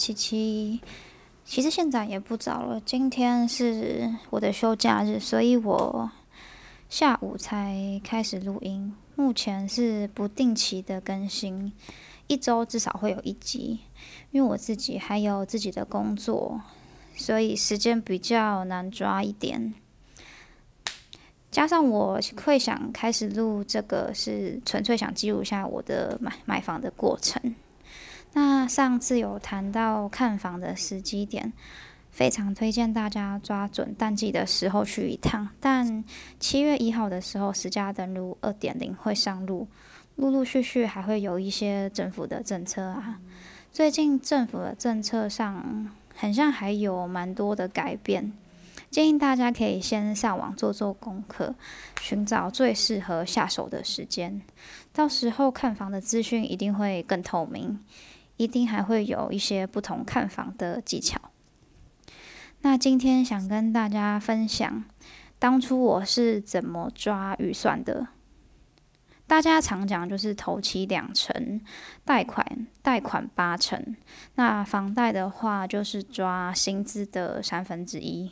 七七。其实现在也不早了，今天是我的休假日，所以我下午才开始录音。目前是不定期的更新，一周至少会有一集。因为我自己还有自己的工作，所以时间比较难抓一点。加上我会想开始录这个，是纯粹想记录一下我的买买房的过程。那上次有谈到看房的时机点，非常推荐大家抓准淡季的时候去一趟。但七月一号的时候，十家登录二点零会上路，陆陆续续还会有一些政府的政策啊。最近政府的政策上，很像还有蛮多的改变。建议大家可以先上网做做功课，寻找最适合下手的时间。到时候看房的资讯一定会更透明，一定还会有一些不同看房的技巧。那今天想跟大家分享，当初我是怎么抓预算的。大家常讲就是头期两成，贷款贷款八成，那房贷的话就是抓薪资的三分之一。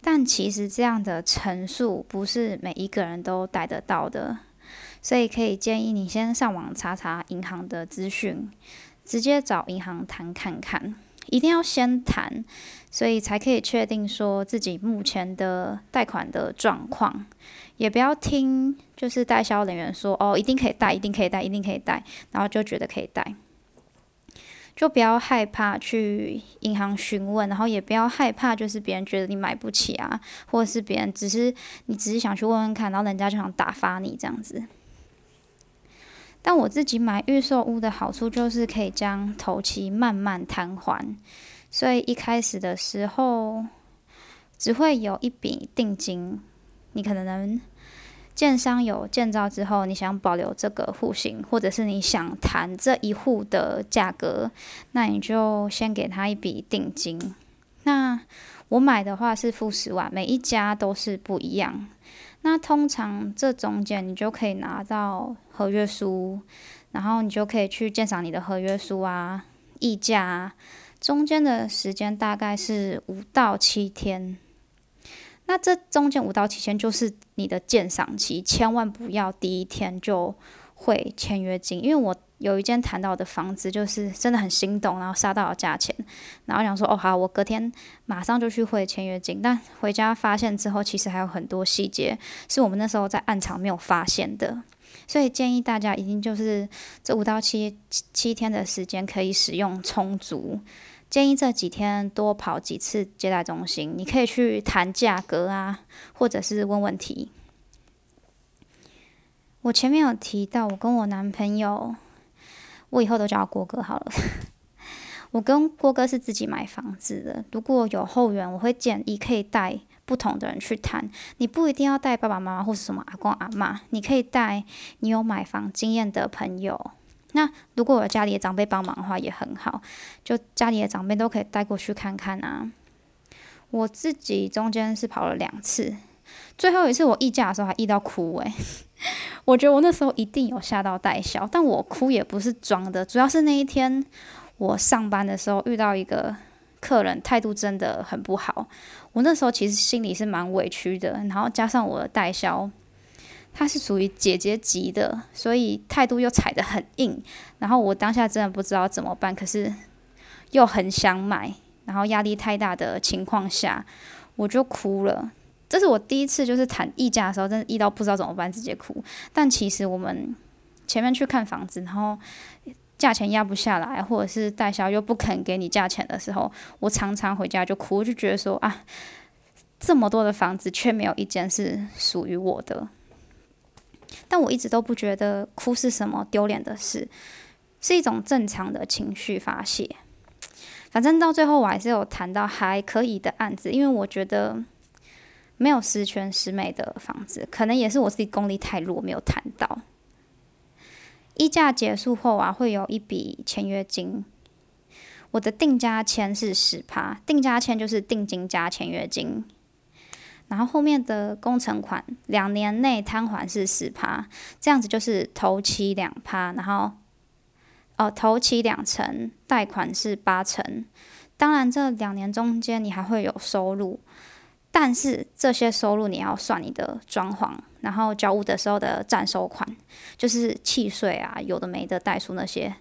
但其实这样的陈述不是每一个人都贷得到的，所以可以建议你先上网查查银行的资讯，直接找银行谈看看，一定要先谈，所以才可以确定说自己目前的贷款的状况，也不要听就是代销人员说哦，一定可以贷，一定可以贷，一定可以贷，然后就觉得可以贷。就不要害怕去银行询问，然后也不要害怕，就是别人觉得你买不起啊，或者是别人只是你只是想去问问看，然后人家就想打发你这样子。但我自己买预售屋的好处就是可以将头期慢慢摊还，所以一开始的时候只会有一笔定金，你可能能。建商有建造之后，你想保留这个户型，或者是你想谈这一户的价格，那你就先给他一笔定金。那我买的话是付十万，每一家都是不一样。那通常这中间你就可以拿到合约书，然后你就可以去鉴赏你的合约书啊、议价，中间的时间大概是五到七天。那这中间五到七天就是你的鉴赏期，千万不要第一天就会签约金。因为我有一间谈到的房子，就是真的很心动，然后杀到了价钱，然后想说哦好，我隔天马上就去汇签约金。但回家发现之后，其实还有很多细节是我们那时候在暗场没有发现的，所以建议大家一定就是这五到七七天的时间可以使用充足。建议这几天多跑几次接待中心，你可以去谈价格啊，或者是问问题。我前面有提到，我跟我男朋友，我以后都叫郭哥好了。我跟郭哥是自己买房子的，如果有后援，我会建议可以带不同的人去谈。你不一定要带爸爸妈妈或是什么阿公阿妈，你可以带你有买房经验的朋友。那如果有家里的长辈帮忙的话也很好，就家里的长辈都可以带过去看看啊。我自己中间是跑了两次，最后一次我议价的时候还议到哭诶。我觉得我那时候一定有吓到代销，但我哭也不是装的，主要是那一天我上班的时候遇到一个客人态度真的很不好，我那时候其实心里是蛮委屈的，然后加上我的代销。他是属于姐姐级的，所以态度又踩得很硬。然后我当下真的不知道怎么办，可是又很想买，然后压力太大的情况下，我就哭了。这是我第一次就是谈溢价的时候，真的溢到不知道怎么办，直接哭。但其实我们前面去看房子，然后价钱压不下来，或者是代销又不肯给你价钱的时候，我常常回家就哭，就觉得说啊，这么多的房子却没有一间是属于我的。但我一直都不觉得哭是什么丢脸的事，是一种正常的情绪发泄。反正到最后我还是有谈到还可以的案子，因为我觉得没有十全十美的房子，可能也是我自己功力太弱，没有谈到。议价结束后啊，会有一笔签约金。我的定价签是十趴，定价签就是定金加签约金。然后后面的工程款两年内摊还是十趴，这样子就是头期两趴，然后哦，头期两成，贷款是八成。当然，这两年中间你还会有收入，但是这些收入你要算你的装潢，然后交屋的时候的暂收款，就是契税啊，有的没的代数那些。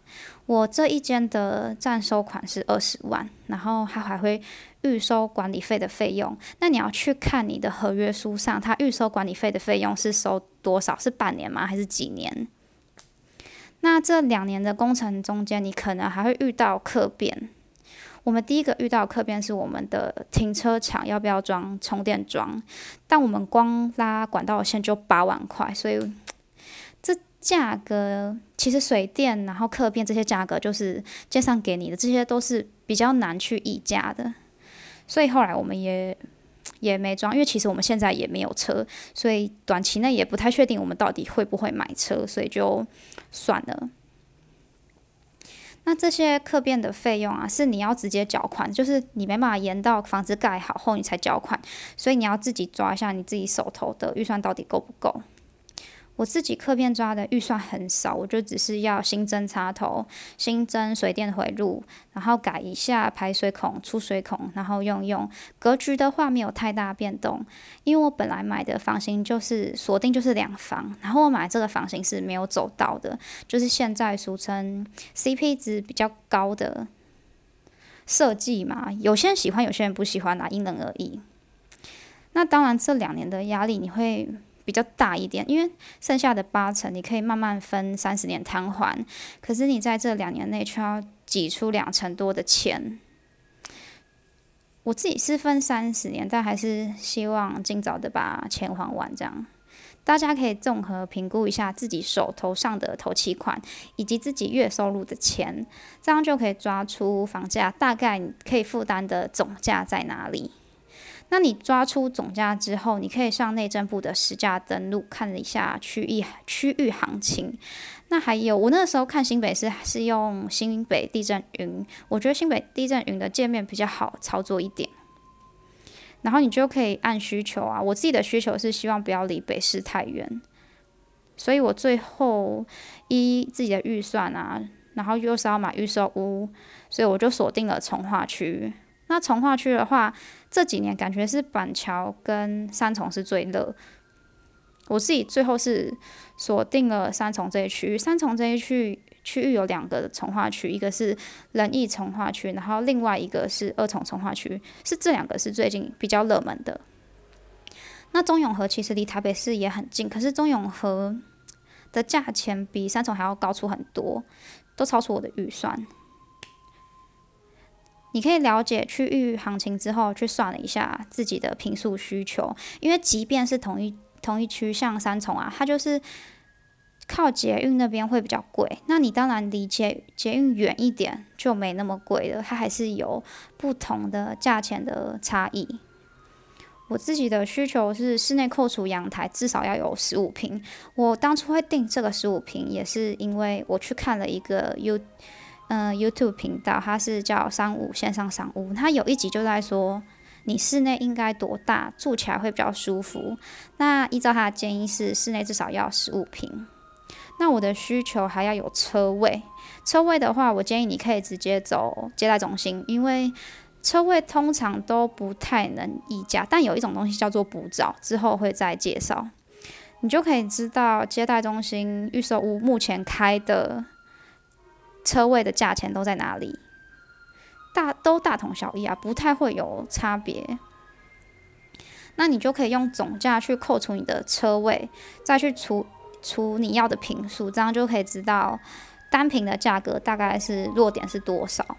我这一间的暂收款是二十万，然后它还会预收管理费的费用。那你要去看你的合约书上，它预收管理费的费用是收多少？是半年吗？还是几年？那这两年的工程中间，你可能还会遇到客变。我们第一个遇到客变是我们的停车场要不要装充电桩？但我们光拉管道线就八万块，所以这价格其实水电然后客变这些价格就是街上给你的，这些都是比较难去议价的。所以后来我们也也没装，因为其实我们现在也没有车，所以短期内也不太确定我们到底会不会买车，所以就。算了，那这些客变的费用啊，是你要直接缴款，就是你没办法延到房子盖好后你才缴款，所以你要自己抓一下你自己手头的预算到底够不够。我自己客片抓的预算很少，我就只是要新增插头、新增水电回路，然后改一下排水孔、出水孔，然后用用格局的话没有太大变动，因为我本来买的房型就是锁定就是两房，然后我买这个房型是没有走到的，就是现在俗称 CP 值比较高的设计嘛，有些人喜欢，有些人不喜欢啦，因人而异。那当然这两年的压力你会。比较大一点，因为剩下的八成你可以慢慢分三十年摊还，可是你在这两年内却要挤出两成多的钱。我自己是分三十年，但还是希望尽早的把钱还完。这样大家可以综合评估一下自己手头上的头期款以及自己月收入的钱，这样就可以抓出房价大概可以负担的总价在哪里。那你抓出总价之后，你可以上内政部的实价登录看一下区域区域行情。那还有，我那时候看新北市是用新北地震云，我觉得新北地震云的界面比较好操作一点。然后你就可以按需求啊，我自己的需求是希望不要离北市太远，所以我最后依自己的预算啊，然后又是要买预售屋，所以我就锁定了从化区。那从化区的话，这几年感觉是板桥跟三重是最热。我自己最后是锁定了三重这一区域，三重这一区区域有两个从化区，一个是仁义从化区，然后另外一个是二重从化区，是这两个是最近比较热门的。那中永和其实离台北市也很近，可是中永和的价钱比三重还要高出很多，都超出我的预算。你可以了解区域行情之后，去算了一下自己的平数需求。因为即便是同一同一区，像三重啊，它就是靠捷运那边会比较贵。那你当然离捷捷运远一点就没那么贵了，它还是有不同的价钱的差异。我自己的需求是室内扣除阳台至少要有十五平。我当初会定这个十五平，也是因为我去看了一个 U。嗯，YouTube 频道，它是叫商务线上商务，它有一集就在说你室内应该多大，住起来会比较舒服。那依照他的建议是室内至少要十五平。那我的需求还要有车位，车位的话，我建议你可以直接走接待中心，因为车位通常都不太能议价。但有一种东西叫做补找，之后会再介绍，你就可以知道接待中心预售屋目前开的。车位的价钱都在哪里？大都大同小异啊，不太会有差别。那你就可以用总价去扣除你的车位，再去除除你要的平数，这样就可以知道单平的价格大概是落点是多少。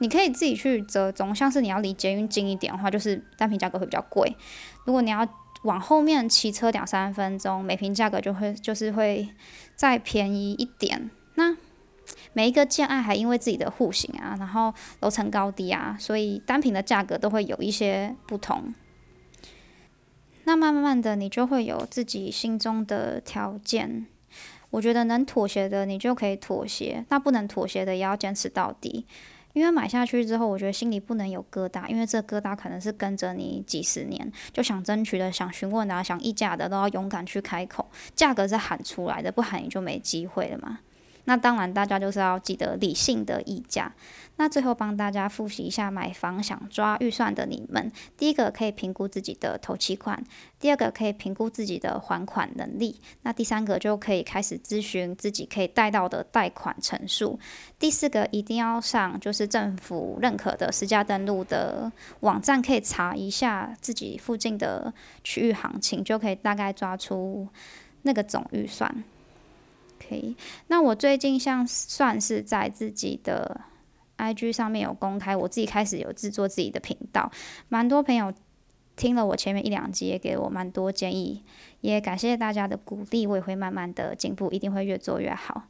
你可以自己去折中，像是你要离捷运近一点的话，就是单品价格会比较贵。如果你要往后面骑车两三分钟，每平价格就会就是会再便宜一点。那每一个建案还因为自己的户型啊，然后楼层高低啊，所以单品的价格都会有一些不同。那慢慢的，你就会有自己心中的条件。我觉得能妥协的，你就可以妥协；那不能妥协的，也要坚持到底。因为买下去之后，我觉得心里不能有疙瘩，因为这疙瘩可能是跟着你几十年，就想争取的、想询问的、想议价的，都要勇敢去开口。价格是喊出来的，不喊你就没机会了嘛。那当然，大家就是要记得理性的议价。那最后帮大家复习一下买房想抓预算的你们，第一个可以评估自己的头期款，第二个可以评估自己的还款能力，那第三个就可以开始咨询自己可以贷到的贷款成数，第四个一定要上就是政府认可的实价登录的网站，可以查一下自己附近的区域行情，就可以大概抓出那个总预算。可以，那我最近像算是在自己的。I G 上面有公开，我自己开始有制作自己的频道，蛮多朋友听了我前面一两集，也给我蛮多建议，也感谢大家的鼓励，我也会慢慢的进步，一定会越做越好。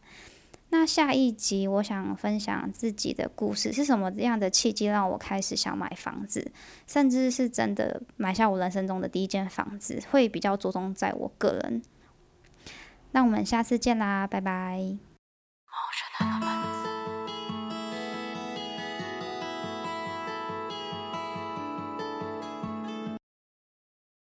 那下一集我想分享自己的故事，是什么样的契机让我开始想买房子，甚至是真的买下我人生中的第一间房子，会比较着重在我个人。那我们下次见啦，拜拜。